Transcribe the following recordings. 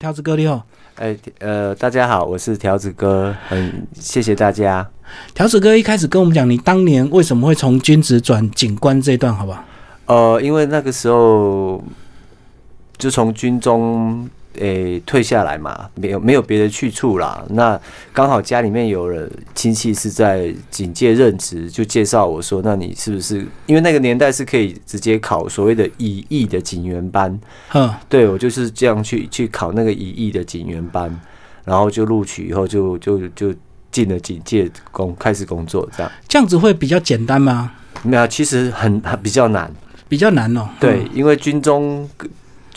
条子哥你好，哎，呃，大家好，我是条子哥，很谢谢大家。条子哥一开始跟我们讲，你当年为什么会从军职转警官这一段，好不好？呃，因为那个时候就从军中诶退下来嘛，没有没有别的去处啦。那刚好家里面有了亲戚是在警界任职，就介绍我说，那你是不是因为那个年代是可以直接考所谓的乙役的警员班？哼，对我就是这样去去考那个乙役的警员班，然后就录取以后就就就进了警界工开始工作，这样这样子会比较简单吗？没有，其实很很比较难。比较难哦。对，因为军中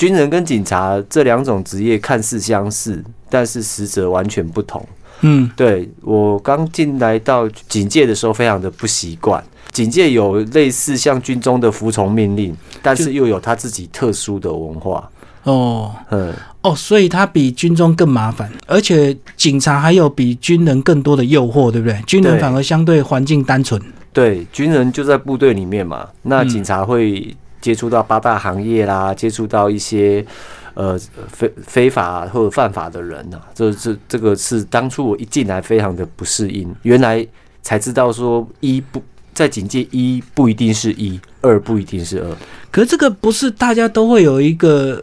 军人跟警察这两种职业看似相似，但是实则完全不同。嗯，对我刚进来到警界的时候，非常的不习惯。警界有类似像军中的服从命令，但是又有他自己特殊的文化。哦嗯，哦，所以他比军中更麻烦，而且警察还有比军人更多的诱惑，对不对？军人反而相对环境单纯。对，军人就在部队里面嘛，那嗯警察会接触到八大行业啦，接触到一些呃非非法或者犯法的人呐、这这这个是当初我一进来非常的不适应，原来才知道说一不在警戒一不一定是一，二不一定是二。可是这个不是大家都会有一个。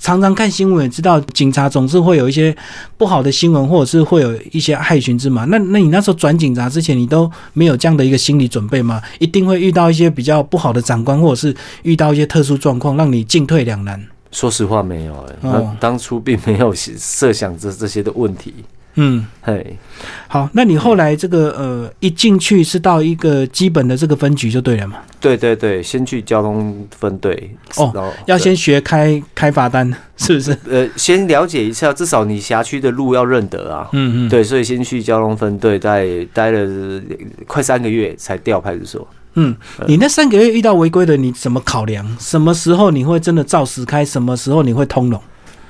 常常看新闻也知道，警察总是会有一些不好的新闻，或者是会有一些害群之马。那那你那时候转警察之前，你都没有这样的一个心理准备吗？一定会遇到一些比较不好的长官，或者是遇到一些特殊状况，让你进退两难。说实话没有那当初并没有设想这这些的问题。嗯，嘿，好，那你后来这个呃一进去是到一个基本的这个分局就对了嘛？对对对，先去交通分队哦要先学开开罚单，是不是？呃，先了解一下，至少你辖区的路要认得啊。嗯嗯，对，所以先去交通分队，待待了呃快三个月才调派出所。嗯，你那三个月遇到违规的，你怎么考量？什么时候你会真的照实开？什么时候你会通融？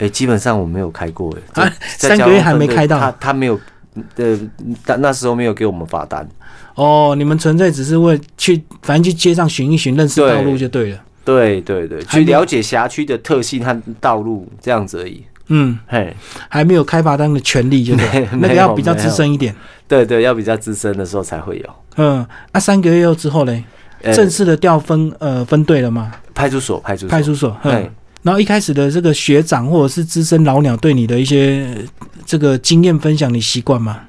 哎、基本上我没有开过哎、啊三个月还没开到他他没有，呃，那那时候没有给我们罚单。哦，你们纯粹只是为去，反正去街上寻一寻，认识道路就对了。对对对，去了解辖区的特性和道路这样子而已。嗯，嘿，还没有开罚单的权利，就对了，那个要比较资深一点。对对，要比较资深的时候才会有。嗯，那三个月后之后嘞，呃正式的调分呃分队了吗？派出所，派出所，派出所。嗯对，然后一开始的这个学长或者是资深老鸟对你的一些呃这个经验分享，你习惯吗？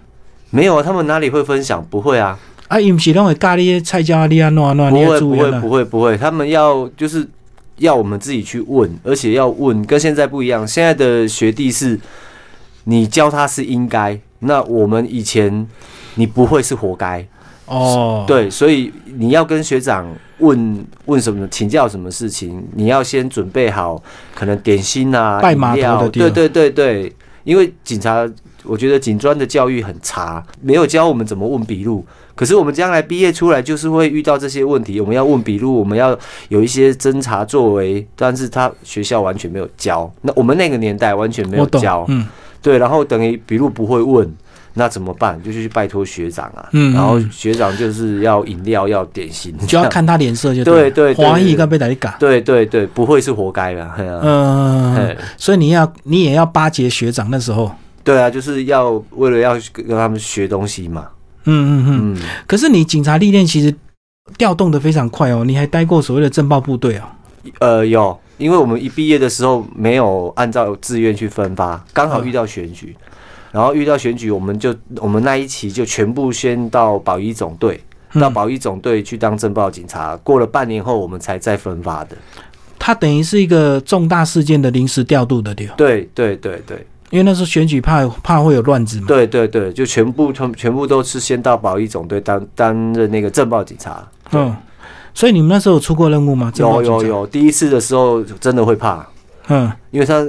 没有啊，他们哪里会分享？不会啊，啊，伊毋是拢会教你菜椒啊，你啊弄啊不会不会。不会不会，他们要就是要我们自己去问，而且要问跟现在不一样。现在的学弟是你教他是应该，那我们以前你不会是活该。哦，，对，所以你要跟学长问问什么，请教什么事情，你要先准备好可能点心啊、拜码头饮料的地对对对对，因为警察，我觉得警专的教育很差，没有教我们怎么问笔录。可是我们将来毕业出来，就是会遇到这些问题，我们要问笔录，我们要有一些侦查作为，但是他学校完全没有教。那我们那个年代完全没有教，，嗯，对，然后等于笔录不会问，那怎么办？就去拜托学长啊，嗯然后嗯学长就是要饮料要点心，就要看他脸色就了。对对对华裔该被打你嘎。对对对，不会是活该啊，嗯，嘿。所以你要你也要巴结学长那时候。对啊，就是要为了要跟他们学东西嘛，嗯嗯嗯。嗯，可是你警察历练其实调动的非常快哦，你还待过所谓的政报部队哦。呃，有，因为我们一毕业的时候没有按照志愿去分发，刚好遇到选举，然后遇到选举，我们就我们那一期就全部先到保一总队，到嗯保一总队去当政报警察，过了半年后我们才再分发的，它等于是一个重大事件的临时调度的调，对对对对。因为那时候选举怕怕会有乱子嘛。对对对，就全部全全部都是先到保一总队担担任那个政报警察。嗯，所以你们那时候有出过任务吗？有有有，第一次的时候真的会怕，嗯，因为他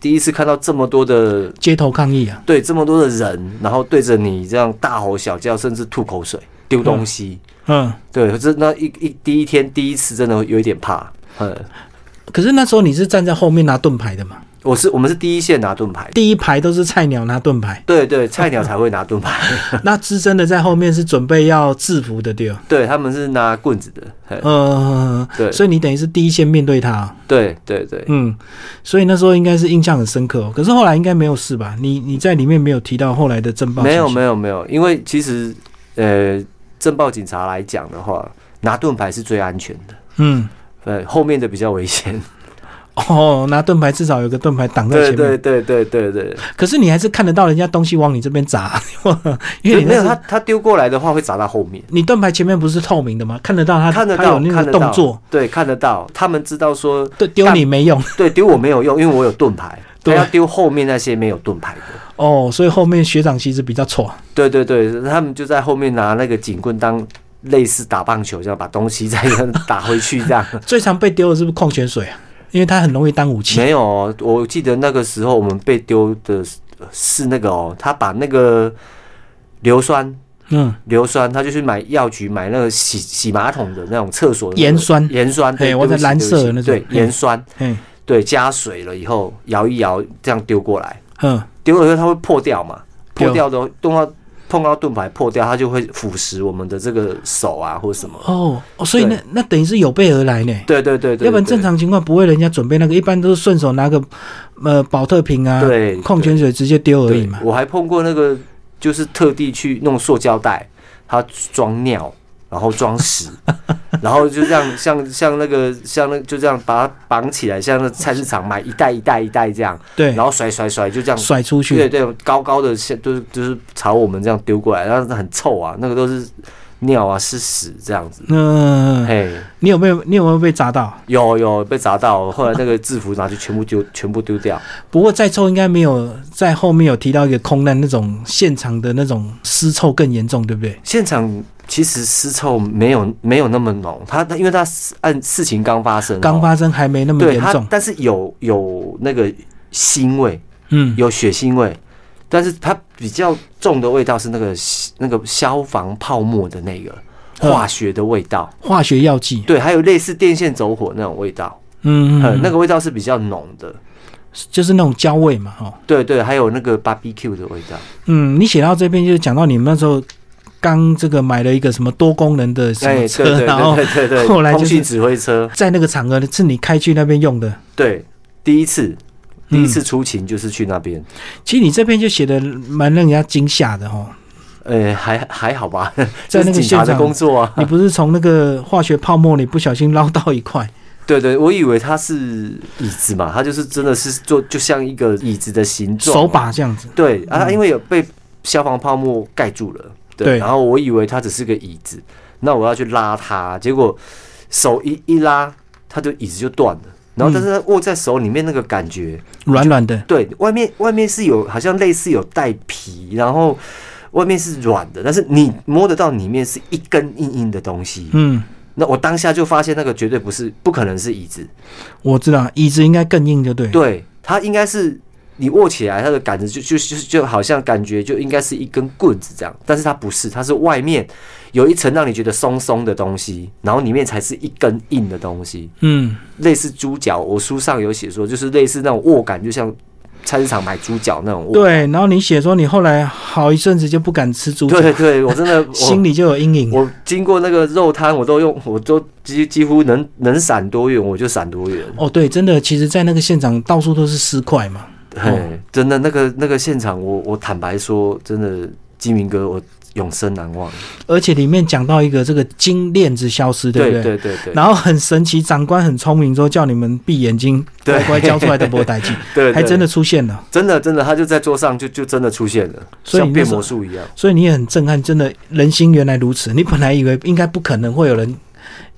第一次看到这么多的街头抗议啊。对这么多的人，然后对着你这样大吼小叫，甚至吐口水、丢东西。嗯，对，这那一一第一天第一次真的有一点怕。嗯，可是那时候你是站在后面拿盾牌的嘛？我是我们是第一线拿盾牌，第一排都是菜鸟拿盾牌，对对，菜鸟才会拿盾牌，那资深的在后面是准备要制服的，对哦。对他们是拿棍子的，嗯呃，对。所以你等于是第一线面对他，对对对，嗯，所以那时候应该是印象很深刻、哦。可是后来应该没有事吧？你你在里面没有提到后来的侦报，没有没，有没有，因为其实呃，政报警察来讲的话，拿盾牌是最安全的，嗯，呃，后面的比较危险。哦，拿盾牌至少有个盾牌挡在对前面，对对对对对，可是你还是看得到人家东西往你这边砸，因为你没有他他丢过来的话会砸到后面。你盾牌前面不是透明的吗？看得到他，看得到，动作，，对，看得到。他们知道说，对，丢你没用 对，丢我没有用，因为我有盾牌。要丢后面那些没有盾牌的。哦，所以后面学长其实比较错，对对对，他们就在后面拿那个警棍当类似打棒球这样，把东西再打回去这样。最常被丢的是不是矿泉水啊？因为它很容易当武器。没有哦，我记得那个时候我们被丢的是是那个哦，他把那个硫酸。嗯，硫酸，他就是买药局买那个洗洗马桶的那种厕所的那个盐酸。盐酸，嘿对，我的蓝色的那种。对盐酸，嘿，对，加水了以后摇一摇，这样丢过来，嗯，丢了以后它会破掉嘛，破掉的动到碰到盾牌破掉，它就会腐蚀我们的这个手啊或什么。哦，哦，所以那那等于是有备而来呢。对对对对，要不然正常情况不会人家准备那个，一般都是顺手拿个呃保特瓶啊，对矿泉水直接丢而已嘛。我还碰过那个，就是特地去弄塑胶袋，它装尿。然后装屎，然后就这样像像那个像那就这样把它绑起来，像那菜市场买一袋一袋一袋这样，对，然后甩甩甩就这样。甩出去。对对，高高的像就是就是朝我们这样丢过来，然后很臭啊，那个都是尿啊，是屎这样子。嗯，嘿，你有没有你有没有被砸到？有有被砸到，后来那个制服拿去全部丢，全部丢掉。不过再臭应该没有在后面有提到一个空难那种现场的那种尸臭更严重，对不对？现场其实尸臭没有没有那么浓，他他因为他按事情刚发生哦，刚发生还没那么严重，，但是有有那个腥味，嗯，有血腥味。但是它比较重的味道是那个那个消防泡沫的那个嗯。化学的味道，化学药剂，对，还有类似电线走火那种味道，嗯，呃，嗯。那个味道是比较浓的，就是那种焦味嘛，哦，对对，还有那个 barbecue 的味道，嗯，你写到这边就是讲到你们那时候刚这个买了一个什么多功能的车，对然后对对对，后来就是指挥车，在那个场合是你开去那边用的。对，第一次第一次嗯出勤就是去那边，其实你这边就写的蛮让人家惊吓的哦。呃，还还好吧，在那个这是警察的现场工作啊，你不是从那个化学泡沫里不小心捞到一块，对对，我以为它是椅子嘛，它就是真的是做就像一个椅子的形状，手把这样子。对啊，嗯。因为有被消防泡沫盖住了，对，对。然后我以为它只是个椅子，那我要去拉它，结果手一一拉，它就椅子就断了，然后但是它握在手里面那个感觉，软软的，对，外面外面是有好像类似有带皮，然后外面是软的，但是你摸得到里面是一根硬硬的东西，嗯，那我当下就发现那个绝对不是，不可能是椅子，我知道，椅子应该更硬，就对。对，它应该是你握起来，它的杆子就就就就好像感觉就应该是一根棍子这样，但是它不是，它是外面有一层让你觉得松松的东西，然后里面才是一根硬的东西，嗯，类似猪脚。我书上有写说，就是类似那种握感，就像菜市场买猪脚那种握。对。然后你写说你后来好一阵子就不敢吃猪脚，对对，我真的 我心里就有阴影。我经过那个肉摊，我都用，我都几几乎能能闪多远我就闪多远。哦，对，真的，其实，在那个现场到处都是尸块嘛。嘿，真的那个那个现场，我我坦白说，真的金明哥，我永生难忘。而且里面讲到一个这个金链子消失，对不对对？对对对，然后很神奇，长官很聪明，说叫你们闭眼睛，乖乖 交出来的波代记，对，还真的的出现了。真的真的，他就在桌上就就真的出现了，像变魔术一样。所以你也很震撼，真的人心原来如此。你本来以为应该不可能会有人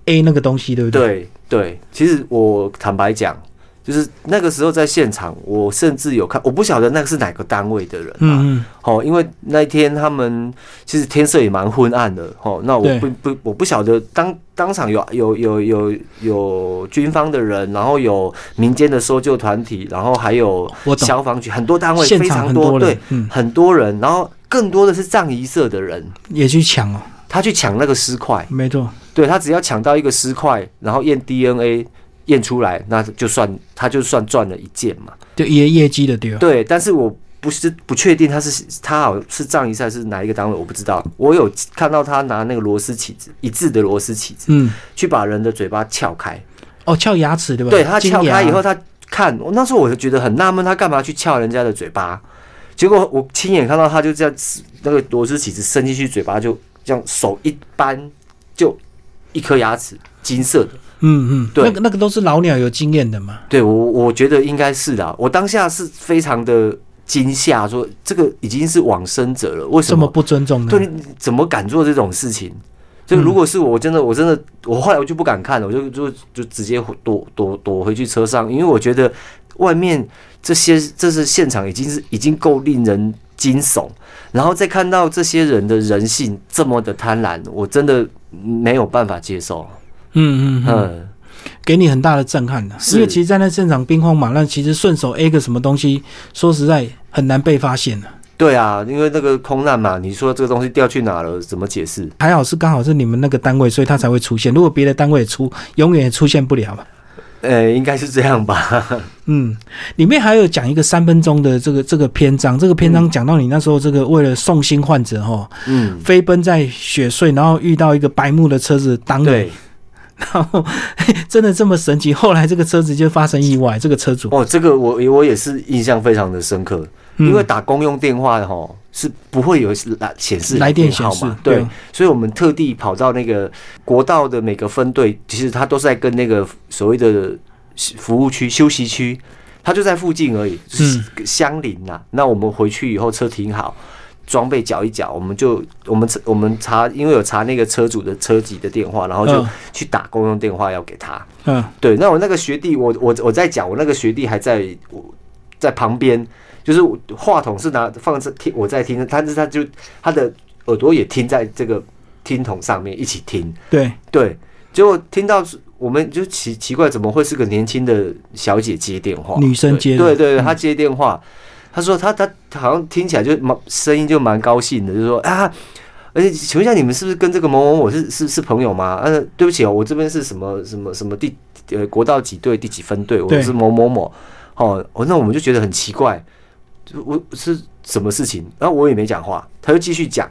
A 那个东西，对不对？对对，其实我坦白讲，就是那个时候在现场，我甚至有看，我不晓得那个是哪个单位的人啊。嗯嗯，哦，因为那一天他们其实天色也蛮昏暗的，哦，那我不不我不晓得当当场有有有有有军方的人，然后有民间的搜救团体，然后还有。消防局，很多单位非常多，对很多人，，嗯，很多人，然后更多的是藏仪社的人，也去抢哦，他去抢那个尸块，没错。对他只要抢到一个尸块，然后验 DNA，验出来，那就算他就算赚了一件嘛。就业业绩的对。对，但是我不是不确定他是他好像是藏一赛是哪一个单位，我不知道。我有看到他拿那个螺丝起子，一致的螺丝起子，嗯，去把人的嘴巴撬开。哦，撬牙齿对吧？对他撬开以后，他看我那时候我就觉得很纳闷，他干嘛去撬人家的嘴巴？结果我亲眼看到他就这样那个螺丝起子伸进去，嘴巴就这样手一扳，就一颗牙齿金色的。嗯嗯，对那个那个都是老鸟有经验的嘛。对我我觉得应该是的。我当下是非常的惊吓，说这个已经是往生者了，为什么这么不尊重呢？对，你怎么敢做这种事情？就如果是我，我真的，我真的，我后来我就不敢看了，我就就就直接躲躲躲回去车上，因为我觉得外面这些这是现场已经是已经够令人惊悚，然后再看到这些人的人性这么的贪婪，我真的没有办法接受。嗯嗯嗯，嗯，给你很大的震撼的。是因为其实，在那现场兵荒马乱，其实顺手 A 个什么东西，说实在很难被发现的。对啊，因为那个空难嘛，你说这个东西掉去哪了，怎么解释？还好是刚好是你们那个单位，所以它才会出现。如果别的单位出，永远也出现不了嘛。呃，应该是这样吧。嗯，里面还有讲一个三分钟的这个这个篇章，这个篇章讲到你那时候这个为了送新患者哈，嗯，飞奔在雪隧，然后遇到一个白木的车子挡你，对。然后真的这么神奇，后来这个车子就发生意外，这个车主，哦，这个我我也是印象非常的深刻。嗯因为打公用电话的哈是不会有来显示来电号码，对对，所以我们特地跑到那个国道的每个分队，其实他都是在跟那个所谓的服务区、休息区，他就在附近而已，就是相邻呐。那我们回去以后车停好。装备缴一缴，我们就我们我们查，因为有查那个车主的车籍的电话，然后就嗯。去打公用电话要给他。嗯。对，那我那个学弟，我我我在讲，我那个学弟还在我在旁边，就是话筒是拿放在听，我在听，但是他就他的耳朵也听在这个听筒上面一起听，对，对，结果听到我们就奇奇怪，怎么会是个年轻的小姐接电话？女生接的对对她接电话，她说他他好像听起来就蛮声音就蛮高兴的，就说啊。而且，请问一下，你们是不是跟这个某某某是是是朋友吗？呃、对不起哦，我这边是什么什么什么第呃国道几队第几分队，我是某某某。哦，哦，那我们就觉得很奇怪，我是什么事情？然后我也没讲话，他就继续讲。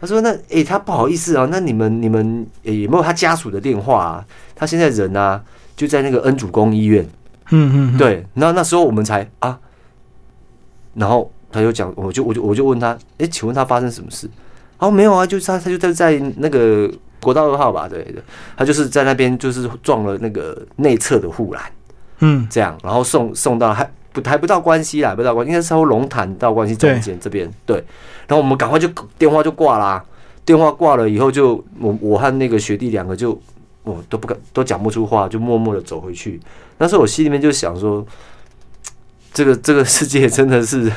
他说：“那诶、他不好意思啊，那你们你们、诶有没有他家属的电话啊？他现在人啊就在那个恩主公医院。嗯嗯，嗯，对，那那时候我们才啊，然后他就讲，我就我就我就问他，哎、请问他发生什么事？哦，没有啊，就是他他就在在那个国道二号吧，对的，他就是在那边就是撞了那个内侧的护栏，嗯这样，然后送送到还不还不到关西啦，还不到关，应该是从龙潭到关西中间这边，对，然后我们赶快就电话就挂啦，电话挂了以后就我我和那个学弟两个就我都不敢都讲不出话，就默默的走回去。那时候我心里面就想说，这个这个世界真的是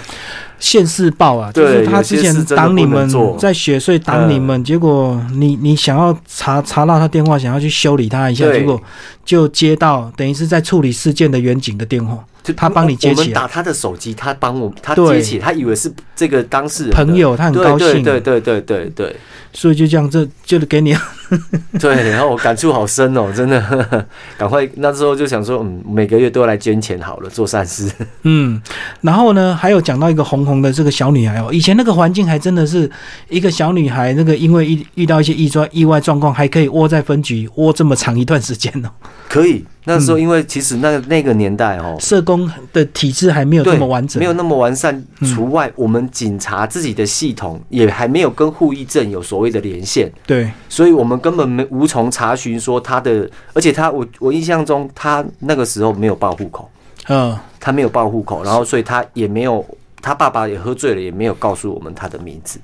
现世报啊，就是他之前挡你们在雪隧挡你们，结果你你想要查查到他电话，想要去修理他一下，结果就接到等于是在处理事件的远景的电话，就他帮你接起来我们打他的手机，他帮我他对。接起，他以为是这个当事人朋友他很高兴，对对对对对对。所以就这样，这就是给你。对，然后我感触好深哦，真的，赶快那时候就想说，嗯，每个月都要来捐钱好了，做善事。嗯，然后呢，还有讲到一个红红的这个小女孩哦，以前那个环境还真的是一个小女孩，那个因为遇遇到一些意外意外状况，还可以窝在分局窝这么长一段时间哦。可以，那时候因为其实那个那个年代哦，社工的体制还没有这，么完整，没有那么完善。嗯。除外，我们警察自己的系统也还没有跟护议证有所谓的连线，对，所以我们根本没无从查询说他的，而且他我我印象中他那个时候没有报户口，嗯，他没有报户口，然后所以他也没有，他爸爸也喝醉了，也没有告诉我们他的名字，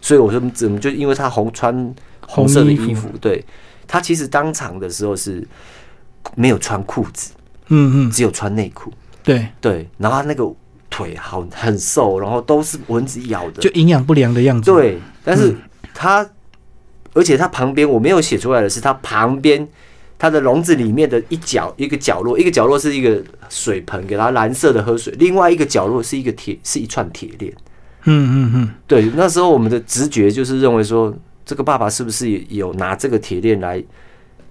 所以我说怎么就因为他红穿红色的衣服，对。他其实当场的时候是没有穿裤子，嗯嗯，只有穿内裤，对，对，然后他那个腿好很瘦，然后都是蚊子咬的，就营养不良的样子。，对，但是嗯。他，而且他旁边我没有写出来的是，他旁边他的笼子里面的一角一个角落，一个角落是一个水盆，给他蓝色的喝水，另外一个角落是一个铁，是一串铁链。嗯嗯嗯，对，那时候我们的直觉就是认为说，这个爸爸是不是也有拿这个铁链来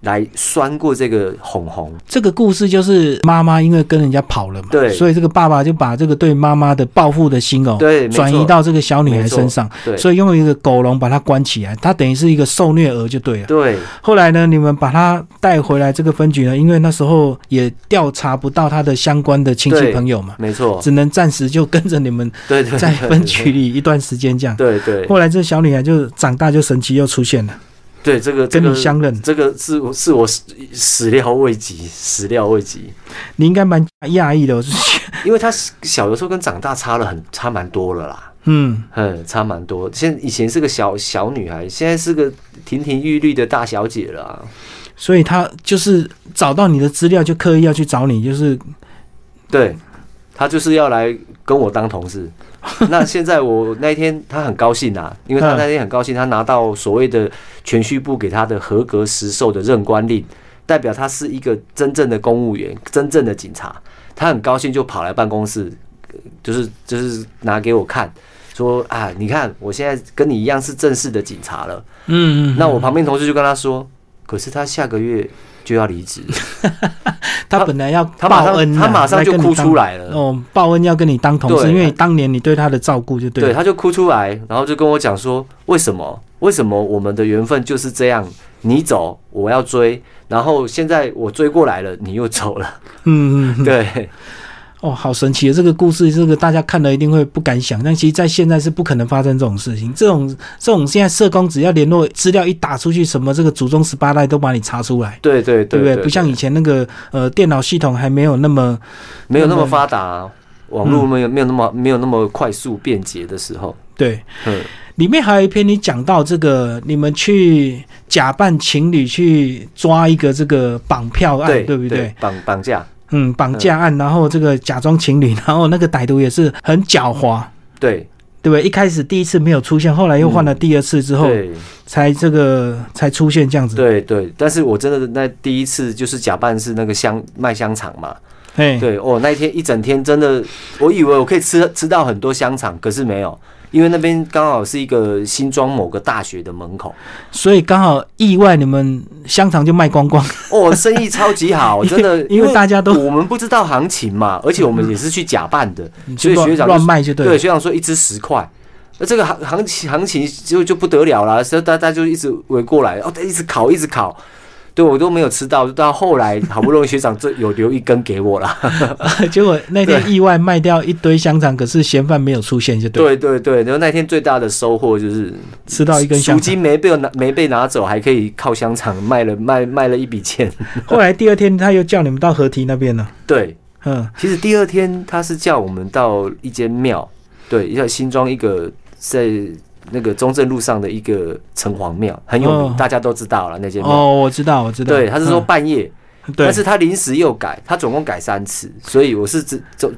来拴过这个红红。这个故事就是妈妈因为跟人家跑了嘛，对。所以这个爸爸就把这个对妈妈的报复的心哦，对，转移到这个小女孩身上，对。所以用一个狗笼把她关起来，她等于是一个受虐儿就对了。对。后来呢，你们把她带回来这个分局呢，因为那时候也调查不到她的相关的亲戚朋友嘛，没错，只能暂时就跟着你们 在分局里一段时间这样。对对。后来这小女孩就长大，就神奇又出现了，对，这个这跟个你相认，这个是我是我始始料未及，始料未及，你应该蛮讶异的。我是觉得 因为他小的时候跟长大差了很差蛮多了啦。嗯，嗯，差蛮多。现以前是个小小女孩，现在是个亭亭玉立的大小姐了啊、所以她就是找到你的资料，就刻意要去找你，就是对，她就是要来跟我当同事。那现在我那一天他很高兴啊，因为她嗯那天很高兴，他拿到所谓的全序部给他的合格实授的任官令，代表他是一个真正的公务员，真正的警察。他很高兴就跑来办公室，呃就是就是拿给我看。说啊，你看，我现在跟你一样是正式的警察了。嗯嗯，那我旁边同事就跟他说，可是他下个月就要离职，他本来要他马上他马上就哭出来了。哦，报恩要跟你当同事，因为当年你对他的照顾就对对，他就哭出来，然后就跟我讲说，为什么？为什么我们的缘分就是这样？你走，我要追，然后现在我追过来了，你又走了。嗯嗯嗯，对，哦，好神奇的这个故事，这个大家看了一定会不敢想，但其实在现在是不可能发生这种事情。这种这种现在社工只要联络资料一打出去，什么这个祖宗十八代都把你查出来。对对对不对对？不像以前那个呃电脑系统还没有那么没有那么发达，网络没有没有那么没有那么快速便捷的时候。对。嗯，里面还有一篇你讲到这个，你们去假扮情侣去抓一个这个绑票案，对对不对？？绑绑架，嗯，绑架案，然后这个假装情侣，然后那个歹徒也是很狡猾，对。对不对？一开始第一次没有出现，后来又换了第二次之后，对。才这个才出现这样子。对对，但是我真的那第一次就是假扮是那个香卖香肠嘛，哎，对哦，那一天一整天真的，我以为我可以吃吃到很多香肠，可是没有，因为那边刚好是一个新庄某个大学的门口，所以刚好意外，你们香肠就卖光光，哦，生意超级好，真的，因为大家都我们不知道行情嘛，而且我们也是去假扮的，所以学长乱卖就对。对学长说一只十块。那这个行行情行情就就不得了了，所以大家就一直围过来，哦，一直烤一直烤，对我都没有吃到，到后来好不容易学长这有留一根给我了，结果那天意外卖掉一堆香肠，可是嫌犯没有出现，就对了，对对对，然后那天最大的收获就是吃到一根香肠。赎金没被拿没被拿走，还可以靠香肠卖了卖卖了一笔钱。后来第二天他又叫你们到河堤那边了，对，嗯，其实第二天他是叫我们到一间庙，对，要新庄一个在那个中正路上的一个城隍庙，很有名，哦大家都知道了那间庙。哦，我知道，我知道。对，他是说嗯半夜，对但是他临时又改，他总共改三次，所以我是只中，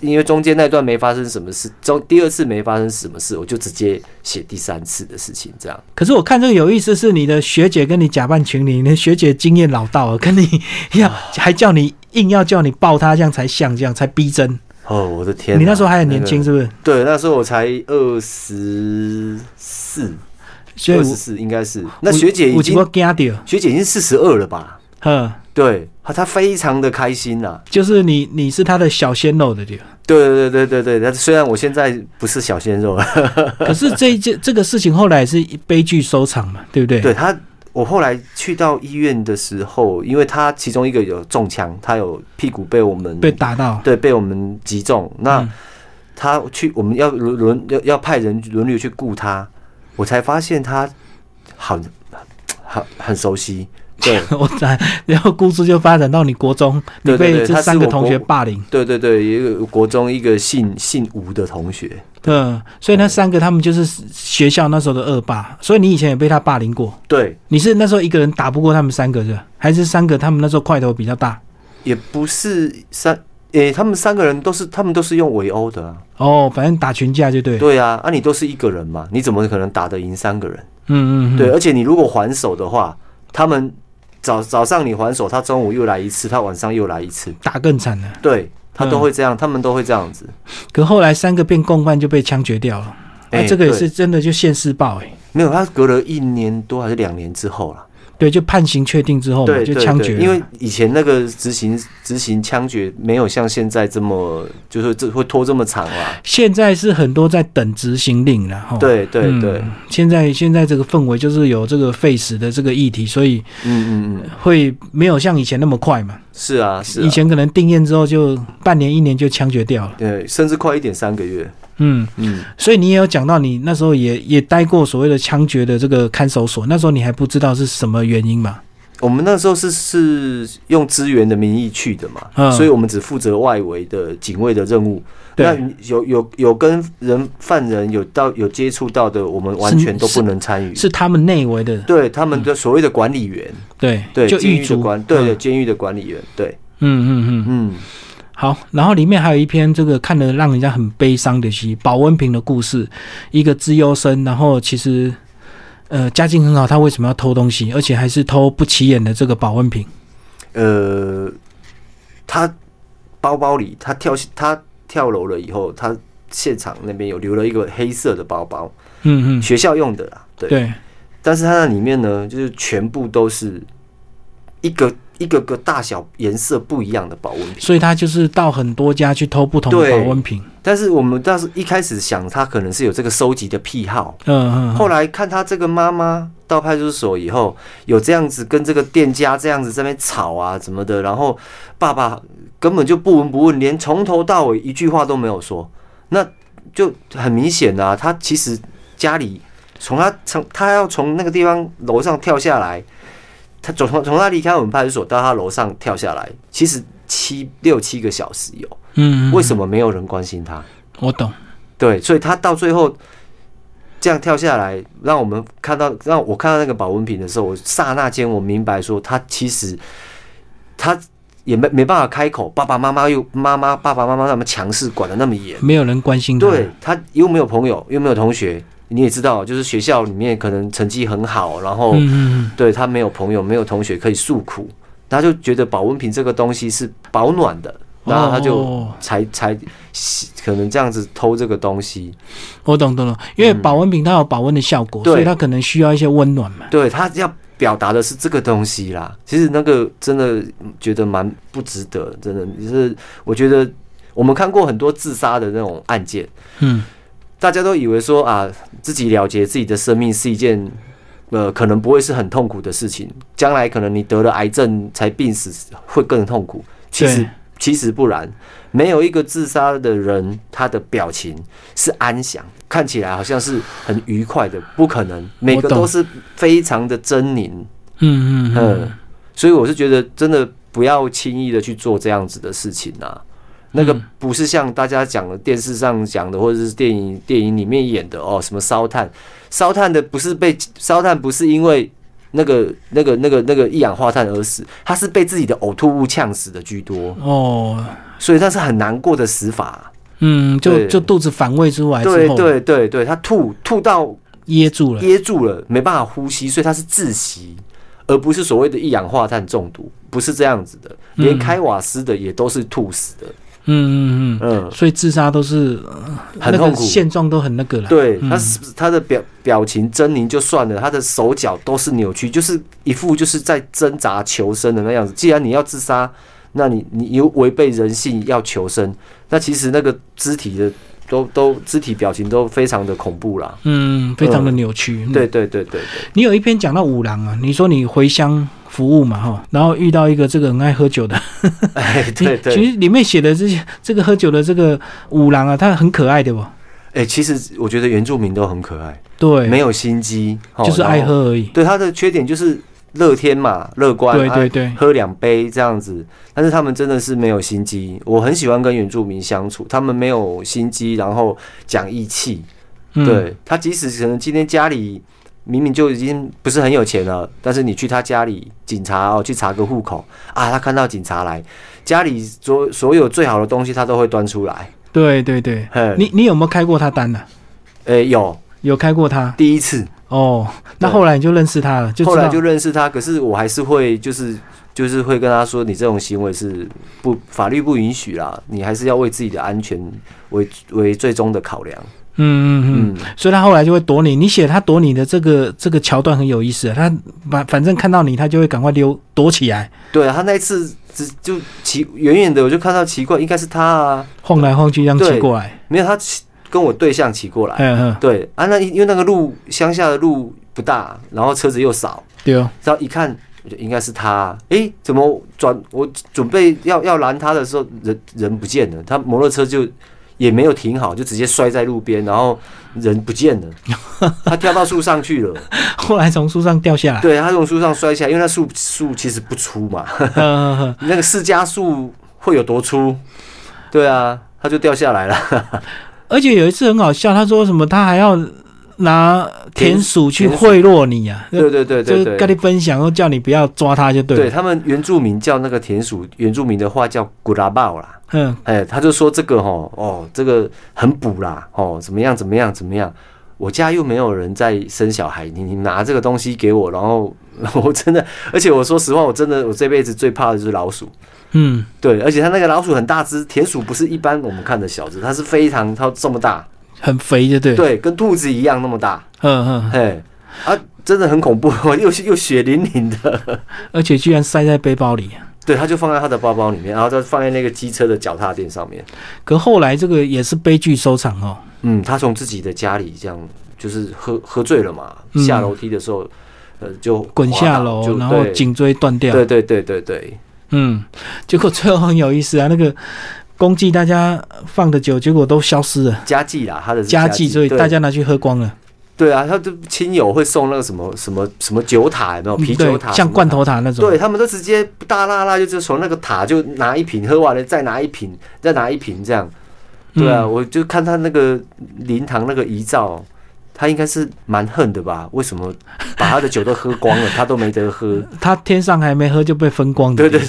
因为中间那段没发生什么事，中第二次没发生什么事，我就直接写第三次的事情，这样。可是我看这个有意思，是你的学姐跟你假扮情侣，你的学姐经验老道了，跟你 要还叫你硬要叫你抱她，这样才像，这样才逼真。哦，我的天哪！你那时候还很年轻，那个是不是？对，那时候我才二十四，二十四应该是。那学姐已经学姐已经四十二了吧？嗯，对，她她非常的开心呐、就是你你是她的小鲜肉的地方。对对对对对，但虽然我现在不是小鲜肉了，可是这一件这个事情后来也是悲剧收场嘛，对不对？对她，我后来去到医院的时候，因为他其中一个有中枪，他有屁股被我们被打到。对被我们击中，那他去我们要轮轮要要派人轮流去顾他，我才发现他很很很熟悉，对。我在，然后故事就发展到你国中，你对对对被这三个同学霸凌，对对对，一个国中一个姓姓吴的同学，嗯，所以那三个他们就是学校那时候的恶霸，所以你以前也被他霸凌过。对，你是那时候一个人打不过他们三个是吧？还是三个他们那时候块头比较大？也不是三，诶、他们三个人都是，他们都是用围殴的啊。哦，反正打群架就对。对啊，啊，你都是一个人嘛，你怎么可能打得赢三个人？嗯嗯嗯，对，而且你如果还手的话，他们早早上你还手，他中午又来一次，他晚上又来一次，打更惨了。对他都会这样，他们都会这样子。可后来三个变共犯就被枪决掉了。哎、哎这个也是真的就现世报哎、没有，他隔了一年多还是两年之后啦。对，就判刑确定之后嘛，就枪决，因为以前那个执行执行枪决没有像现在这么，就是这会拖这么长啦。现在是很多在等执行令了哈。对对嗯对，现在现在这个氛围就是有这个 face 的这个议题，所以嗯嗯嗯，会没有像以前那么快嘛。是啊是啊，以前可能定验之后就半年一年就枪决掉了。对，甚至快一点三个月。嗯，嗯，所以你也有讲到你那时候也也待过所谓的枪决的这个看守所，那时候你还不知道是什么原因嘛？我们那时候是是用支援的名义去的嘛，嗯。所以我们只负责外围的警卫的任务。那，有有有跟人犯人有到有接触到的，我们完全都不能参与。是他们内围的，对他们的所谓的管理员，对对监就狱的管，对监狱的管理员，对，嗯嗯嗯，嗯，好，然后里面还有一篇这个看了让人家很悲伤的戏，保温瓶的故事，一个资优生，然后其实呃家境很好，他为什么要偷东西，而且还是偷不起眼的这个保温瓶？呃，他包包里他跳他跳楼了以后，他现场那边有留了一个黑色的包包，嗯嗯，学校用的啦，对。对，但是它那里面呢，就是全部都是一个一个个大小颜色不一样的保温瓶。所以他就是到很多家去偷不同的保温瓶。但是我们当时一开始想，他可能是有这个收集的癖好。嗯嗯，后来看他这个妈妈到派出所以后，有这样子跟这个店家这样子在那边吵啊什么的，然后爸爸根本就不闻不问，连从头到尾一句话都没有说，那就很明显啊，他其实家里从他从他要从那个地方楼上跳下来，他从从从他离开我们派出所到他楼上跳下来，其实七六七个小时有，嗯，嗯为什么没有人关心他？我懂。对，所以他到最后这样跳下来，让我们看到，让我看到那个保温瓶的时候，我刹那间我明白说，他其实他也没没办法开口，爸爸妈妈又妈妈爸爸妈妈那么强势，管的那么严，没有人关心他。对他又没有朋友，又没有同学，你也知道，就是学校里面可能成绩很好，然后对他没有朋友，没有同学可以诉苦，他就觉得保温瓶这个东西是保暖的，然后他就哦才才可能这样子偷这个东西。我懂懂了，因为保温瓶它有保温的效果，所以它可能需要一些温暖嘛。对他要表达的是这个东西啦。其实那个真的觉得蛮不值得，真的就是我觉得我们看过很多自杀的那种案件，嗯，大家都以为说啊，自己了结自己的生命是一件呃可能不会是很痛苦的事情，将来可能你得了癌症才病死会更痛苦。其实其实不然，没有一个自杀的人，他的表情是安详，看起来好像是很愉快的，不可能，每个都是非常的狰狞。嗯嗯嗯嗯，所以我是觉得真的不要轻易的去做这样子的事情啊。那个嗯。不是像大家讲的电视上讲的，或者是电影电影里面演的哦，什么烧炭，烧炭的不是被烧炭不是因为那个那个那个那个一氧化碳而死，他是被自己的呕吐物呛死的居多，哦，所以那是很难过的死法。嗯，就就肚子反胃出来之对后，对对对，他吐吐到噎住了。噎住了，没办法呼吸，所以他是窒息，而不是所谓的一氧化碳中毒，不是这样子的。连嗯。开瓦斯的也都是吐死的，嗯嗯嗯，嗯，所以自杀都是、很痛苦。现状都很那个了。对，嗯他是他的表表情狰狞就算了，他的手脚都是扭曲，就是一副就是在挣扎求生的那样子。既然你要自杀，那你你又违背人性要求生，那其实那个肢体的都都肢体表情都非常的恐怖啦。嗯，非常的扭曲。嗯对对对对对，你有一篇讲到五郎啊，你说你回乡服务嘛哈，然后遇到一个这个很爱喝酒的，哎对对。其实里面写的这些这个喝酒的这个五郎啊，他很可爱的不？哎、其实我觉得原住民都很可爱，对，没有心机，哦就是爱。喝而已。对他的缺点就是乐天嘛，乐观，啊对对对，喝两杯这样子。但是他们真的是没有心机，我很喜欢跟原住民相处，他们没有心机，然后讲义气。嗯，对他，即使可能今天家里明明就已经不是很有钱了，但是你去他家里，警察哦去查个户口啊，他看到警察来，家里所所有最好的东西他都会端出来。对对对，嘿，你你有没有开过他单呢、诶、有有开过他？第一次，哦，那后来你就认识他了，就后来就认识他，可是我还是会就是就是会跟他说，你这种行为是不法律不允许啦，你还是要为自己的安全为为最终的考量。嗯嗯嗯，嗯，所以他后来就会躲你。你写他躲你的这个这个桥段很有意思啊，他反反正看到你，他就会赶快溜躲起来，对啊，他那一次只就奇远远的我就看到奇怪，应该是他啊，晃来晃去这样骑过来。没有他骑跟我对象骑过来。嗯嗯，对啊，那因为那个路乡下的路不大，然后车子又少，对哦，然后一看，应该是他。诶，怎么转？我准备要要拦他的时候，人人不见了，他摩托车就也没有停好，就直接摔在路边，然后人不见了，他跳到树上去了。后来从树上掉下来。对他从树上摔下来，因为那树树其实不粗嘛，那个释迦树会有多粗？对啊，他就掉下来了。而且有一次很好笑，他说什么他还要拿田鼠去贿赂你啊，对对对就是对对。跟你分享，又叫你不要抓他就对了。对他们原住民叫那个田鼠，原住民的话叫古拉豹啦。嗯，哎，他就说这个吼哦，这个很补啦，哦，怎么样怎么样怎么样？我家又没有人在生小孩，你你拿这个东西给我，然后 我真的，而且我说实话，我真的我这辈子最怕的就是老鼠。嗯，对，而且它那个老鼠很大只，田鼠不是一般我们看的小只，它是非常它这么大，很肥的对。，对，跟兔子一样那么大，嗯嗯，嘿，啊，真的很恐怖，又又血淋淋的。而且居然塞在背包里。对，他就放在他的包包里面，然后再放在那个机车的脚踏垫上面。可后来这个也是悲剧收场哦。嗯，他从自己的家里这样，就是喝喝醉了嘛，嗯下楼梯的时候，呃，就滚下楼，然后颈椎断掉。对对对对对，嗯，结果最后很有意思啊，那个公祭大家放的酒，结果都消失了，家祭啦，他的家祭，所以大家拿去喝光了。对啊，他就亲友会送那个什么什么什么酒塔，有没有啤酒塔，像罐头塔那种。对他们都直接大拉拉，就是从那个塔就拿一瓶，喝完了再拿一瓶，再拿一瓶这样。对啊，嗯我就看他那个灵堂那个遗照，他应该是蛮恨的吧？为什么把他的酒都喝光了，他都没得喝？他天上还没喝就被分光的。对对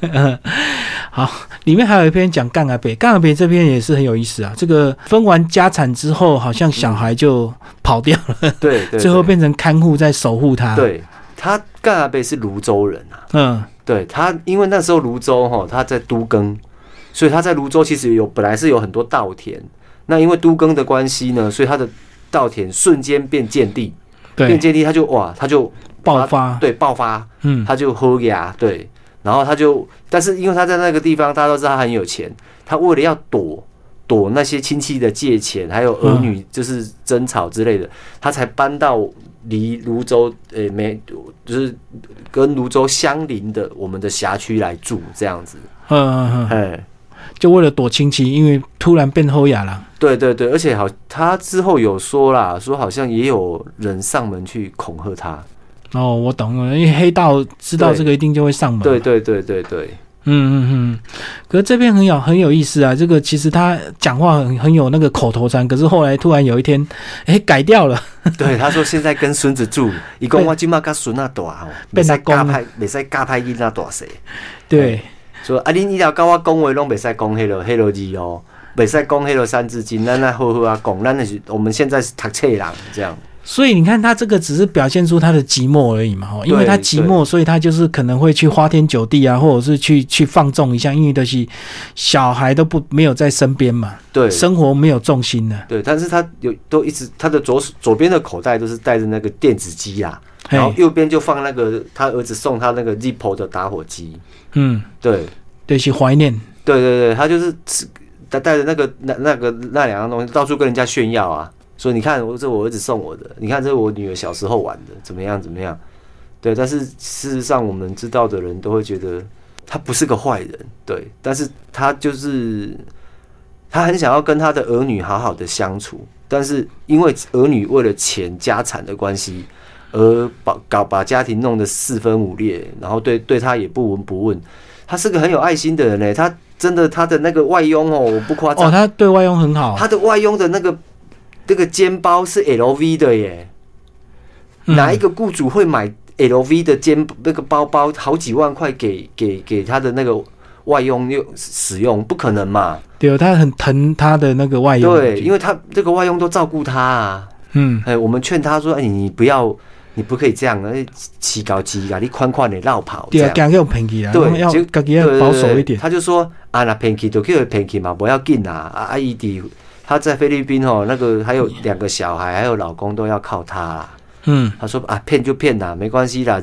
对，好，里面还有一篇讲干阿北，干阿北这篇也是很有意思啊。这个分完家产之后，好像小孩就跑掉了，对 对，最后变成看护在守护他。，对他干阿北是泸州人啊，嗯对他，因为那时候泸州哈他在都更，所以他在泸州其实有本来是有很多稻田，那因为都更的关系呢，所以他的稻田瞬间变建地，变对，建地他就哇他就爆发。对爆发，嗯他就喝牙对，然后他就，但是因为他在那个地方大家都知道他很有钱，他为了要躲。躲那些亲戚的借钱，还有儿女就是争吵之类的，他才搬到离泸州诶、没就是跟泸州相邻的我们的辖区来住这样子。嗯嗯嗯，哎，就为了躲亲戚，因为突然变后亚了。对对对，而且好，他之后有说啦，说好像也有人上门去恐吓他。哦，我懂了，因为黑道知道这个一定就会上门。对，对对对对，嗯嗯嗯。可是这边很有很有意思啊，这个其实他讲话很很有那个口头禅，可是后来突然有一天，哎，改掉了。对，他说现在跟孙子住，一共 我今嘛跟孙那大吼，变袂使阿公了教派，袂使教派囡那大细。对，说啊，恁以后甲我讲话拢袂使讲迄落迄落字哦，袂使讲迄落三字经，咱来好好啊讲，咱那是我们现在是读册人这样。所以你看他这个只是表现出他的寂寞而已嘛，哦，因为他寂寞，所以他就是可能会去花天酒地啊，或者是去去放纵一下，因为都是小孩都不没有在身边嘛，对生活没有重心的。对，但是他有都一直他的左手左边的口袋都是带着那个电子机啊，嘿然后右边就放那个他儿子送他那个 Zippo 的打火机。嗯，对对，是怀念。对对对，他就是带着那个那那个那两样东西到处跟人家炫耀啊，说你看我这我儿子送我的，你看这是我女儿小时候玩的，怎么样怎么样。对，但是事实上我们知道的人都会觉得他不是个坏人，对，但是他就是他很想要跟他的儿女好好的相处，但是因为儿女为了钱家产的关系，而把搞把家庭弄得四分五裂，然后对对他也不闻不问。他是个很有爱心的人呢，他真的他的那个外佣哦，我不夸张哦，他对外佣很好。他的外佣的那个那个肩包是 LV 的耶，嗯哪一个雇主会买 LV 的肩那个包包好几万块给给给他的那个外佣用使用？不可能嘛？对，他很疼他的那个外佣。对，因为为他这个外佣都照顾他啊。嗯哎，我们劝他说：“哎，你你不要你不可以这样，哎，起高机啊，你宽宽的绕跑，对啊，这样。敢用骗去啦，对，要就自己要保守一点。他就说啊，那便宜就叫便宜嘛，不要紧啊。啊，阿姨弟他在菲律宾哦，那个还有两个小孩，还有老公都要靠她啦。嗯，她说啊，骗就骗啦，没关系啦，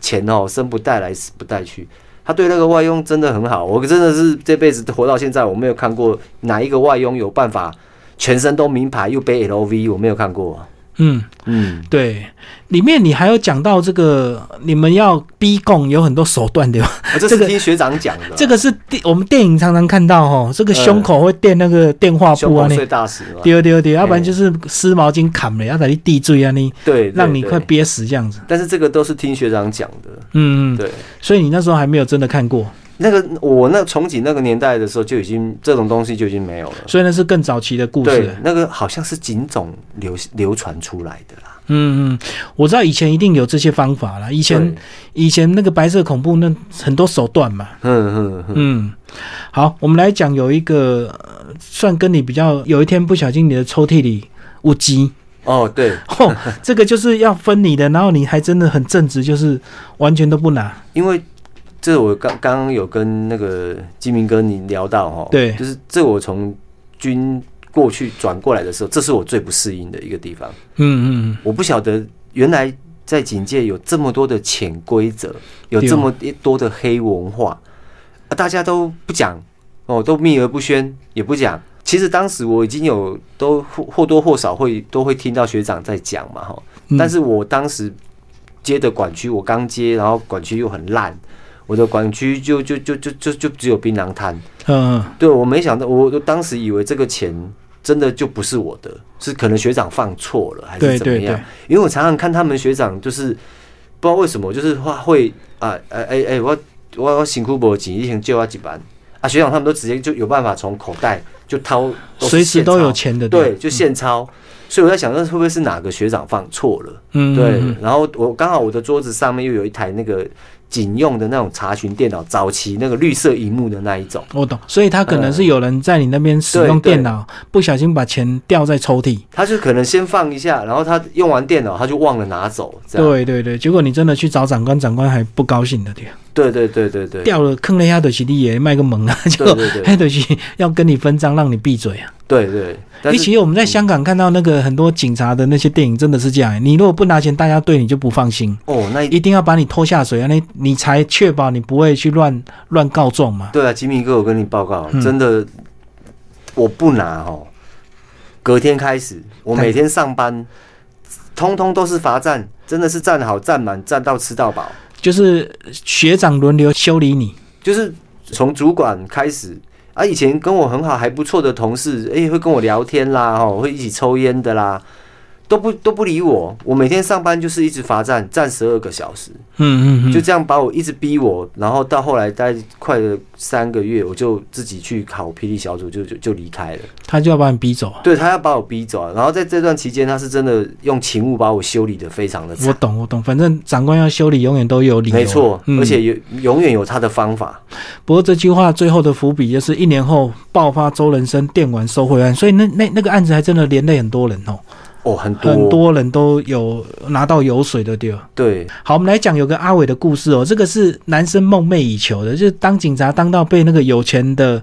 钱哦生不带来死不带去。她对那个外佣真的很好，我真的是这辈子活到现在，我没有看过哪一个外佣有办法全身都名牌又背 LV，我没有看过。嗯，嗯，对，里面你还有讲到这个，你们要逼供有很多手段，对吧？啊这这个是听学长讲的，这个是电我们电影常常看到哦，这个胸口会垫那个电话胸布啊，那口碎大石嘛，丢丢丢，要不然就是湿毛巾砍了，要在你地坠啊，你对，对让你快憋死这样子。但是这个都是听学长讲的，嗯，嗯，对。所以你那时候还没有真的看过，那个我那憧憬那个年代的时候，就已经这种东西就已经没有了。所以那是更早期的故事对。，那个好像是警总流流传出来的啦。嗯嗯，我知道以前一定有这些方法啦，以前以前那个白色恐怖那很多手段嘛。嗯嗯嗯，嗯，好，我们来讲有一个呃算跟你比较，有一天不小心你的抽屉里无鸡，哦对，哦，这个就是要分你的，然后你还真的很正直，就是完全都不拿。因为这我刚刚刚有跟那个金明哥你聊到哈，对。就是这我从军过去转过来的时候，这是我最不适应的一个地方。嗯嗯我不晓得原来在警界有这么多的潜规则，有这么多的黑文化，啊，大家都不讲哦，都秘而不宣，也不讲。其实当时我已经有都或或多或少会都会听到学长在讲嘛哈，嗯，但是我当时接的管区我刚接，然后管区又很烂，我的管区就就就就就就只有槟榔摊。嗯对我没想到，我我当时以为这个钱真的就不是我的，是可能学长放错了还是怎么样？因为我常常看他们学长，就是不知道为什么，就是话会啊，哎哎哎，我我我辛苦无钱，一前借我几万啊，学长他们都直接就有办法从口袋就掏，是随时都有钱的，对，就现钞。所以我在想，那会不会是哪个学长放错了？嗯，对嗯，然后我刚好我的桌子上面又有一台那个警用的那种查询电脑，早期那个绿色荧幕的那一种。我懂，所以他可能是有人在你那边使用电脑，不小心把钱掉在抽屉。他就可能先放一下，然后他用完电脑他就忘了拿走，对对对，结果你真的去找长官，长官还不高兴的，对，对对对对对掉了坑了一下就是你也卖个萌啊，就对对对 还就是要跟你分赃，让你闭嘴啊。对对。但是其我们在香港看到那个很多警察的那些电影，真的是这样。你如果不拿钱，大家对你就不放心，哦，那一定要把你拖下水啊，那你才确保你不会去乱乱告状嘛。对啊，吉米哥，我跟你报告，嗯真的，我不拿哦。隔天开始，我每天上班，通通都是罚站，真的是站好站满，站到吃到饱。就是学长轮流修理你，就是从主管开始啊，以前跟我很好还不错的同事，哎、会跟我聊天啦，哦，会一起抽烟的啦，都不都不理我。我每天上班就是一直罚站，站十二个小时，嗯嗯嗯，就这样把我一直逼我，然后到后来待快了三个月，我就自己去考霹雳小组就，就就离开了。他就要把你逼走啊。对他要把我逼走啊，然后在这段期间，他是真的用勤务把我修理的非常的我。懂我懂，反正长官要修理，永远都有理由。没错，嗯而且有永远有他的方法。不过这句话最后的伏笔就是一年后爆发周人生电玩收贿案，所以那那那个案子还真的连累很多人哦，哦，很多。很多人都有拿到油水的对吧。对，好，我们来讲有个阿伟的故事哦，这个是男生梦寐以求的，就是当警察当到被那个有钱的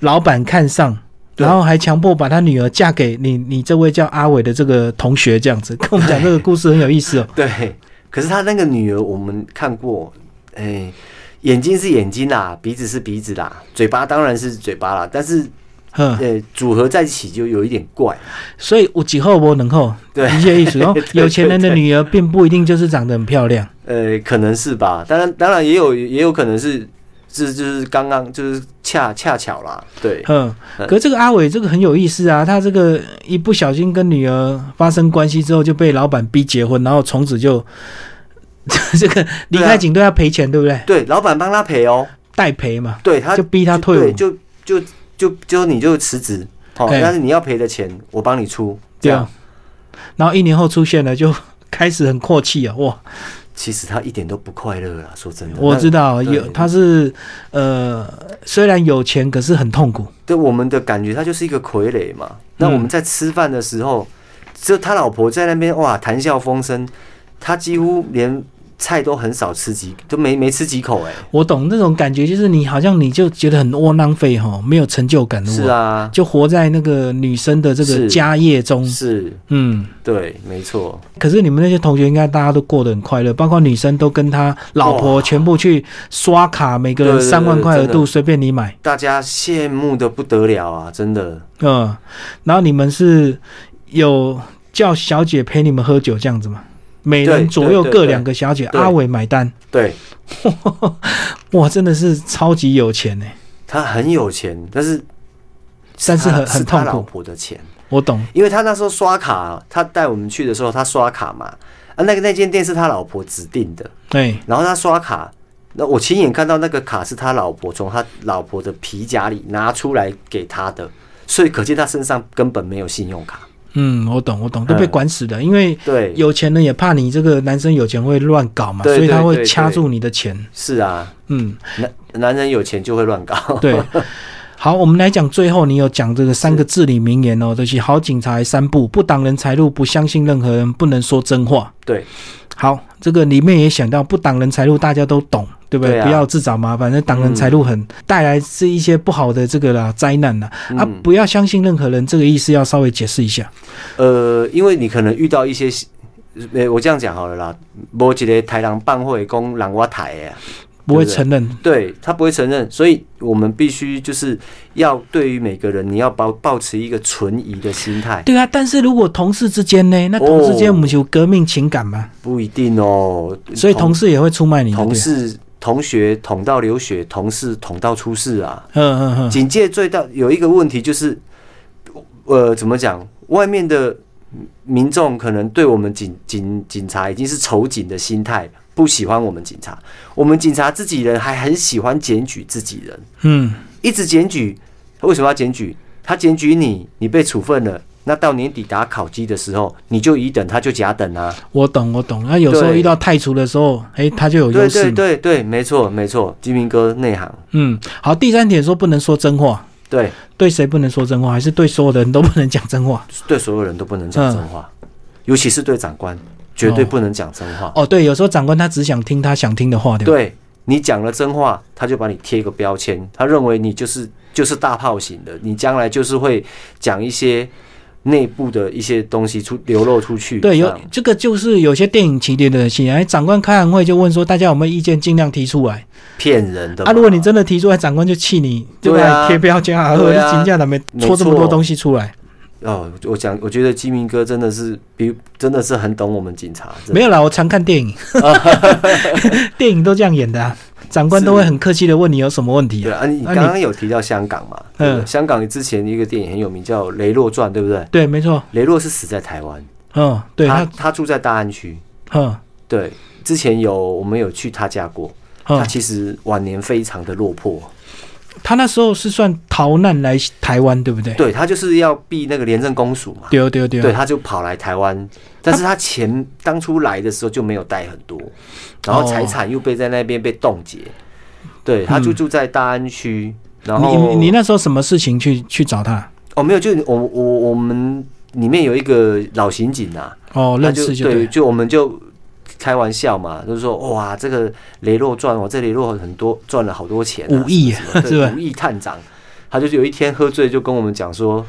老板看上，然后还强迫把他女儿嫁给你你这位叫阿伟的这个同学，这样子。跟我们讲这个故事很有意思哦。对，可是他那个女儿我们看过，哎、眼睛是眼睛啦，鼻子是鼻子啦，嘴巴当然是嘴巴啦，但是嗯，呃组合在一起就有一点怪。所以我几后我能后，对。理解意思哦。对。有钱人的女儿并不一定就是长得很漂亮。呃，可能是吧，当然当然也有也有可能是是就是刚刚就是恰恰巧啦，对，嗯，嗯。可是这个阿伟这个很有意思啊，他这个一不小心跟女儿发生关系之后，就被老板逼结婚，然后从此就 这个离开警队要赔钱，对不对？对，老板帮他赔哦，代赔嘛，对他就逼他退伍。对，。就就就就你就辞职，哦，哎但是你要赔的钱我帮你出，这样啊。然后一年后出现了，就开始很阔气啊！哇，其实他一点都不快乐啊，说真的，我知道有他是呃，虽然有钱，可是很痛苦。对我们的感觉，他就是一个傀儡嘛。那嗯我们在吃饭的时候，就他老婆在那边哇谈笑风生，他几乎连菜都很少吃几，都没没吃几口哎、我懂那种感觉，就是你好像你就觉得很窝囊废哈，没有成就感的。是，啊，就活在那个女生的这个家业中。是，嗯，对，没错，可是你们那些同学应该大家都过得很快乐，包括女生都跟他老婆全部去刷卡，每个三万块额度随便你买。大家羡慕的不得了啊，真的。嗯，然后你们是有叫小姐陪你们喝酒这样子吗？每人左右各两个小姐，阿伟买单，对。哇，真的是超级有钱呢。他很有钱，但是他但是很很痛苦。婆的钱，我懂，因为他那时候刷卡，他带我们去的时候，他刷卡嘛，啊，那个那间店是他老婆指定的，对，然后他刷卡，那我亲眼看到那个卡是他老婆从他老婆的皮夹里拿出来给他的，所以可见他身上根本没有信用卡。嗯，我懂，我懂，都被嗯管死的，因为对，有钱人也怕你这个男生有钱会乱搞嘛，对所以他会对对对掐住你的钱。是啊，嗯，男男人有钱就会乱搞。对。好，我们来讲最后，你有讲这个三个至理名言哦，就是好警察三不：不挡人财路，不相信任何人，不能说真话。对，好，这个里面也想到不挡人财路，大家都懂，对不对？对啊不要自找麻烦，那挡人财路很、带来是一些不好的这个啦灾难啦。啊，嗯不要相信任何人，这个意思要稍微解释一下。呃，因为你可能遇到一些，呃，我这样讲好了啦，无一个台人办会讲人我台的啊，不会承认，对他不会承认，所以我们必须就是要对于每个人，你要保保持一个存疑的心态，对啊。但是如果同事之间呢？那同事之间我们就有革命情感吗，不一定哦。所以同事也会出卖你，同事、同学捅到流血，同事捅到出事啊。嗯嗯嗯，警戒最大有一个问题就是，呃，怎么讲？外面的民众可能对我们警警警察已经是仇警的心态，不喜欢我们警察。我们警察自己人还很喜欢检举自己人，嗯，一直检举。为什么要检举？他检举你，你被处分了。那到年底打考绩的时候，你就乙等，他就甲等啊。我懂我懂。那有时候遇到太厨的时候，哎，他就有优对对势。对对，没错没错，金明哥内行。嗯，好，第三点说不能说真话，对，对谁不能说真话，还是对所有的人都不能讲真话？对所有人都不能讲真话，尤其是对长官，绝对不能讲真话。哦，对，有时候长官他只想听他想听的话，对吧？对你讲了真话，他就把你贴一个标签，他认为你就是就是大炮型的，你将来就是会讲一些内部的一些东西出流露出去。对，有这个就是有些电影情节的戏，哎，长官开完会就问说，大家有没有意见，尽量提出来。骗人的。啊，如果你真的提出来，长官就气你，就对啊贴标签啊，或者请假了没没戳这么多错东西出来。哦，我讲，我觉得金明哥真的是比真的是很懂我们警察。没有啦，我常看电影，电影都这样演的啊。长官都会很客气的问你有什么问题啊？对啊，你啊刚刚有提到香港嘛？嗯嗯，香港之前一个电影很有名，叫《雷洛传》，对不对？对，没错，雷洛是死在台湾，嗯，对他他，他住在大安区。嗯对，之前有我们有去他家过，他嗯，其实晚年非常的落魄。他那时候是算逃难来台湾，对不对？对他就是要避那个廉政公署嘛，丢丢丢，对，他就跑来台湾，但是他钱当初来的时候就没有带很多，然后财产又被在那边被冻结，对，他就嗯住在大安区，然后你你那时候什么事情去去找他？哦没有，就我我我们里面有一个老刑警啊，哦，他就认识就对，就我们就开玩笑嘛，就是说哇，这个雷洛赚哦，这雷洛很多赚了好多钱、啊，五亿是吧对五亿探长，他就是有一天喝醉就跟我们讲说，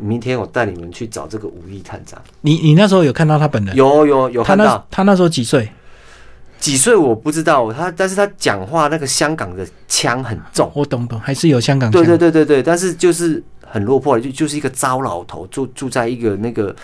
明天我带你们去找这个五亿探长。你你那时候有看到他本人？有有有看到他那时候几岁？几岁我不知道，他但是他讲话那个香港的腔很重，我懂懂，还是有香港对腔对对对对，但是就是很落魄，就就是一个糟老头，住住在一个那个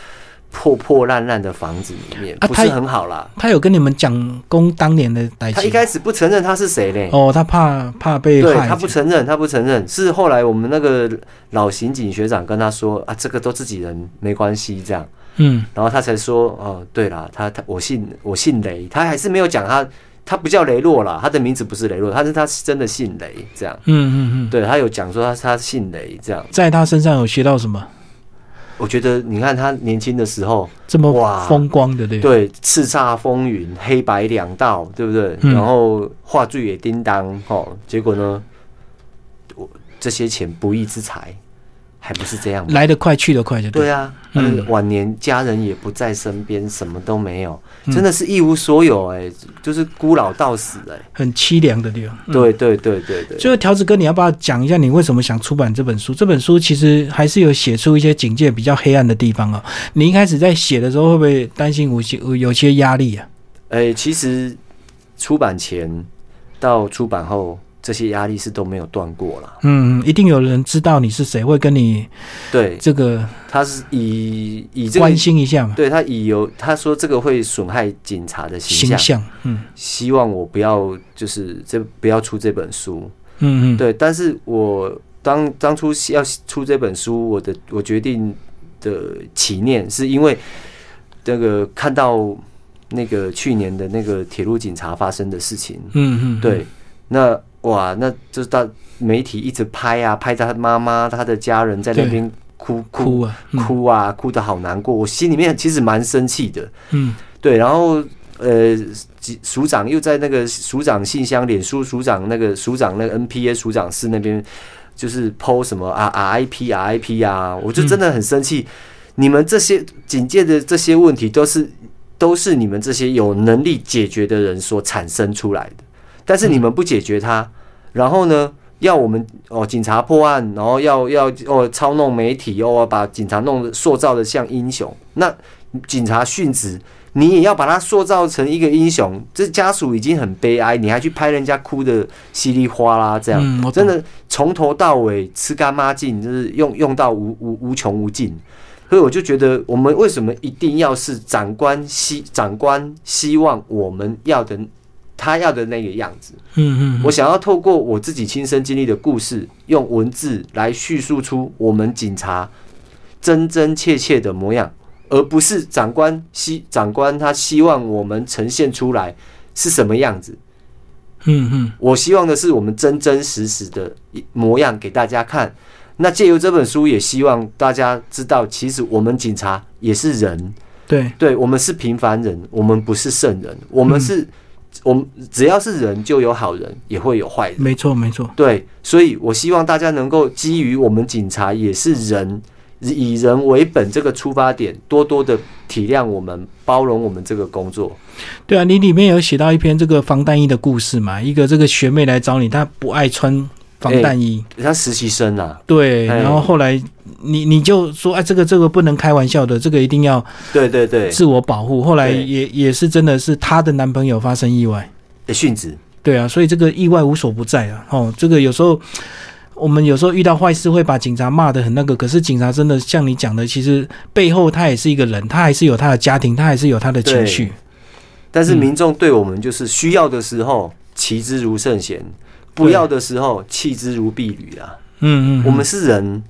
破破烂烂的房子里面，啊不是很好啦。他有跟你们讲公当年的代他一开始不承认他是谁嘞，哦，他怕怕被害，对他不承认，他不承认，是后来我们那个老刑警学长跟他说啊，这个都自己人，没关系这样，嗯。然后他才说哦，对啦，他他我姓我姓雷，他还是没有讲他他不叫雷洛啦，他的名字不是雷洛，他是他是真的姓雷这样，嗯嗯嗯，对他有讲说他他姓雷这样，在他身上有学到什么我觉得你看他年轻的时候，这么哇风光的，对不对？对叱咤风云，黑白两道，对不对？嗯然后话剧也叮当哦，结果呢，我这些钱不义之财，还不是这样吗？来得快去得快就对。对啊，嗯嗯，晚年家人也不在身边，什么都没有，嗯真的是一无所有哎、就是孤老到死哎、很凄凉的地方。嗯对对对对对，就是，条子哥，你要不要讲一下你为什么想出版这本书？这本书其实还是有写出一些警戒比较黑暗的地方哦。你一开始在写的时候，会不会担心有些有些压力啊？哎、其实出版前到出版后，这些压力是都没有断过了。嗯，一定有人知道你是谁，会跟你对，这个他是以以这个关心一下嘛，对他以有他说这个会损害警察的形象，形象。嗯希望我不要就是这不要出这本书。嗯嗯，对，但是我当当初要出这本书，我的我决定的起念是因为那个看到那个去年的那个铁路警察发生的事情，嗯嗯，对，那哇，那就是到媒体一直拍啊，拍他妈妈、他的家人在那边哭哭哭啊，嗯哭啊，哭的好难过，我心里面其实蛮生气的。嗯对，然后呃，几署长又在那个署长信箱、脸书署长那个署长那个 NPA 署长室那边，就是 PO 什么啊 RIP RIP 啊，我就真的很生气。你们这些警戒的这些问题，都是都是你们这些有能力解决的人所产生出来的，但是你们不解决它，然后呢？要我们哦，警察破案，然后要要哦操弄媒体，哦把警察弄得塑造的像英雄。那警察殉职，你也要把他塑造成一个英雄，这家属已经很悲哀，你还去拍人家哭的稀里哗啦，这样、真的从头到尾吃干抹净，就是用用到无无无穷无尽。所以我就觉得，我们为什么一定要是长官希长官希望我们要的他要的那个样子？嗯嗯，我想要透过我自己亲身经历的故事，用文字来叙述出我们警察真真切切的模样，而不是长官希长官他希望我们呈现出来是什么样子。嗯嗯我希望的是我们真真实实的模样给大家看。那借由这本书，也希望大家知道，其实我们警察也是人，对，对我们是平凡人，我们不是圣人，我们是，我们只要是人就有好人，也会有坏人。没错没错，对，所以我希望大家能够基于我们警察也是人，以人为本这个出发点，多多的体谅我们，包容我们这个工作。对啊，你里面有写到一篇这个防弹衣的故事嘛？一个这个学妹来找你，她不爱穿防弹衣，他实习生啊，对，哎然后后来你你就说，哎，这个这个不能开玩笑的，这个一定要对对对，自我保护。后来也也是真的是她的男朋友发生意外，诶殉职，对啊，所以这个意外无所不在啊。哦，这个有时候我们有时候遇到坏事会把警察骂得很那个，可是警察真的像你讲的，其实背后他也是一个人，他还是有他的家庭，他还是有他的情绪。但是嗯民众对我们就是需要的时候骑之如圣贤，不要的时候弃之如敝履啊。嗯嗯，我们是人，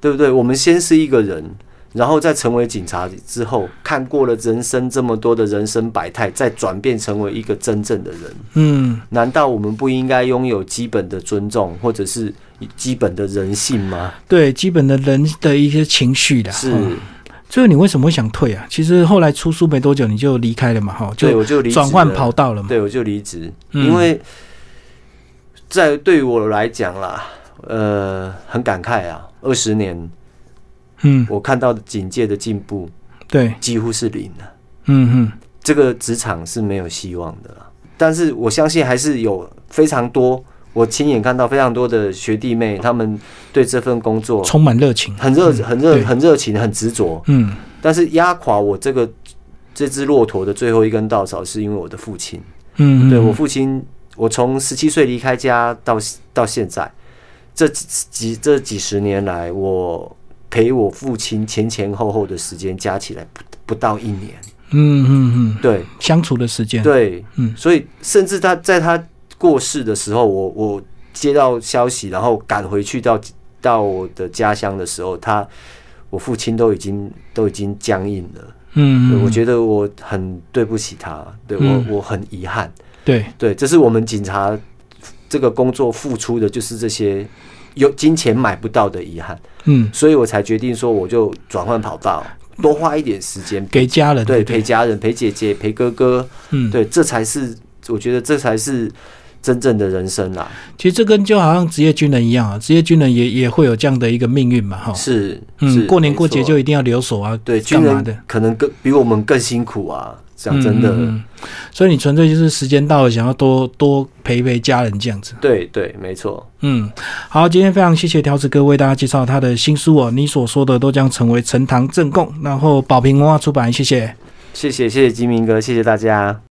对不对？我们先是一个人，然后再成为警察之后，看过了人生这么多的人生百态，再转变成为一个真正的人。嗯，难道我们不应该拥有基本的尊重，或者是基本的人性吗？对，基本的人的一些情绪的。是，哦最后你为什么会想退啊？其实后来出书没多久你就离开了嘛，哈，对，就我就离职转换了跑道了嘛。对，我就离职，嗯因为在对于我来讲啦，呃，很感慨啊，二十年嗯，我看到的警戒的进步对，几乎是零了。嗯嗯，这个职场是没有希望的了。但是我相信还是有非常多，我亲眼看到非常多的学弟妹，他们对这份工作充满热情。很热、很热、很热情、很执着。嗯但是压垮我这个这只骆驼的最后一根稻草，是因为我的父亲。嗯，对嗯我父亲，我从十七岁离开家到到现在，这几几这几十年来，我陪我父亲前前后后的时间加起来不不到一年。嗯嗯嗯，对相处的时间。，对，嗯所以甚至他在他过世的时候，我我接到消息，然后赶回去到到我的家乡的时候，他我父亲都已经都已经僵硬了。嗯，我觉得我很对不起他，对嗯我我很遗憾。对，对，这是我们警察这个工作付出的，就是这些有金钱买不到的遗憾，嗯，所以我才决定说，我就转换跑道，多花一点时间给家人。对不陪家人、陪姐姐、陪哥哥，嗯，对，这才是我觉得这才是真正的人生啦。其实这跟就好像职业军人一样啊，职业军人也也会有这样的一个命运嘛，哈。是，是嗯，过年过节就一定要留守啊，对军干嘛的？可能更比我们更辛苦啊。讲真的，所以你纯粹就是时间到了，想要多多陪陪家人这样子。对对，没错。嗯，好，今天非常谢谢条子哥为大家介绍他的新书哦，你所说的都将成为呈堂证供，然后宝瓶文化出版，谢谢。谢谢谢谢金明哥，谢谢大家。